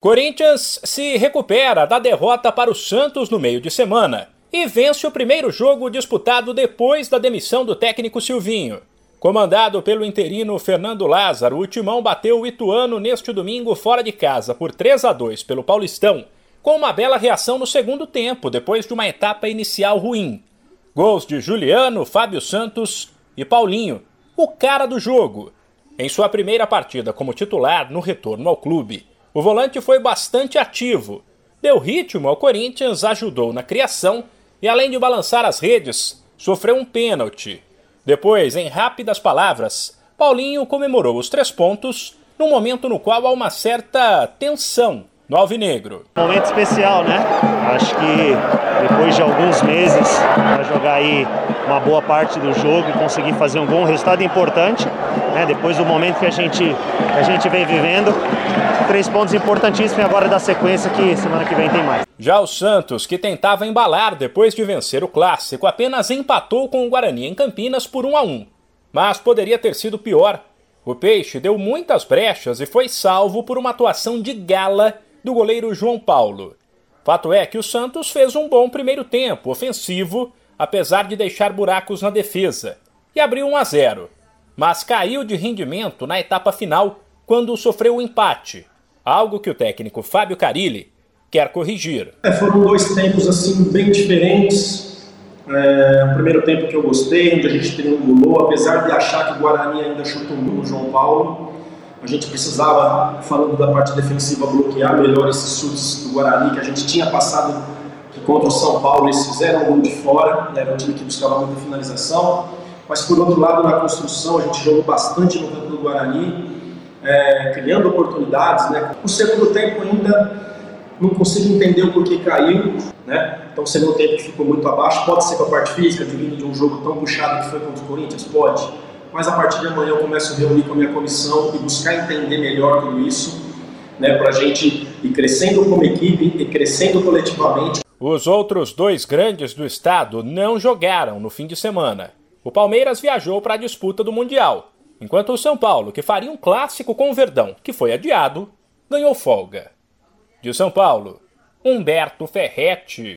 Corinthians se recupera da derrota para o Santos no meio de semana e vence o primeiro jogo disputado depois da demissão do técnico Silvinho. Comandado pelo interino Fernando Lázaro, o Timão bateu o Ituano neste domingo fora de casa por 3 a 2 pelo Paulistão, com uma bela reação no segundo tempo, depois de uma etapa inicial ruim. Gols de Juliano, Fábio Santos e Paulinho, o cara do jogo, em sua primeira partida como titular no retorno ao clube. O volante foi bastante ativo, deu ritmo ao Corinthians, ajudou na criação e, além de balançar as redes, sofreu um pênalti. Depois, em rápidas palavras, Paulinho comemorou os três pontos num momento no qual há uma certa tensão no Alvinegro. Momento especial, né? Acho que depois de alguns meses para jogar aí uma boa parte do jogo e conseguir fazer um bom resultado importante, né? Depois do momento que a gente que a gente vem vivendo, três pontos importantíssimos e agora da sequência que semana que vem tem mais. Já o Santos, que tentava embalar depois de vencer o clássico, apenas empatou com o Guarani em Campinas por 1 a 1. Mas poderia ter sido pior. O Peixe deu muitas brechas e foi salvo por uma atuação de gala do goleiro João Paulo. Fato é que o Santos fez um bom primeiro tempo ofensivo, apesar de deixar buracos na defesa, e abriu 1 a 0, mas caiu de rendimento na etapa final quando sofreu o um empate, algo que o técnico Fábio Carilli quer corrigir. É, foram dois tempos assim bem diferentes. É, o primeiro tempo que eu gostei, onde a gente triangulou, apesar de achar que o Guarani ainda chutou no João Paulo, a gente precisava, falando da parte defensiva, bloquear melhor esses chutes do Guarani, que a gente tinha passado que contra o São Paulo eles fizeram um gol de fora, né, era um time que buscava muita finalização. Mas por outro lado, na construção, a gente jogou bastante no campo do Guarani, é, criando oportunidades. Né. O segundo tempo ainda não consigo entender o porquê caiu, né? Então, o segundo tempo ficou muito abaixo, pode ser com a parte física, vindo de um jogo tão puxado que foi contra o Corinthians? Pode mas a partir de amanhã eu começo a reunir com a minha comissão e buscar entender melhor tudo isso, né, para a gente ir crescendo como equipe e crescendo coletivamente. Os outros dois grandes do estado não jogaram no fim de semana. O Palmeiras viajou para a disputa do Mundial, enquanto o São Paulo, que faria um clássico com o Verdão, que foi adiado, ganhou folga. De São Paulo, Humberto Ferretti.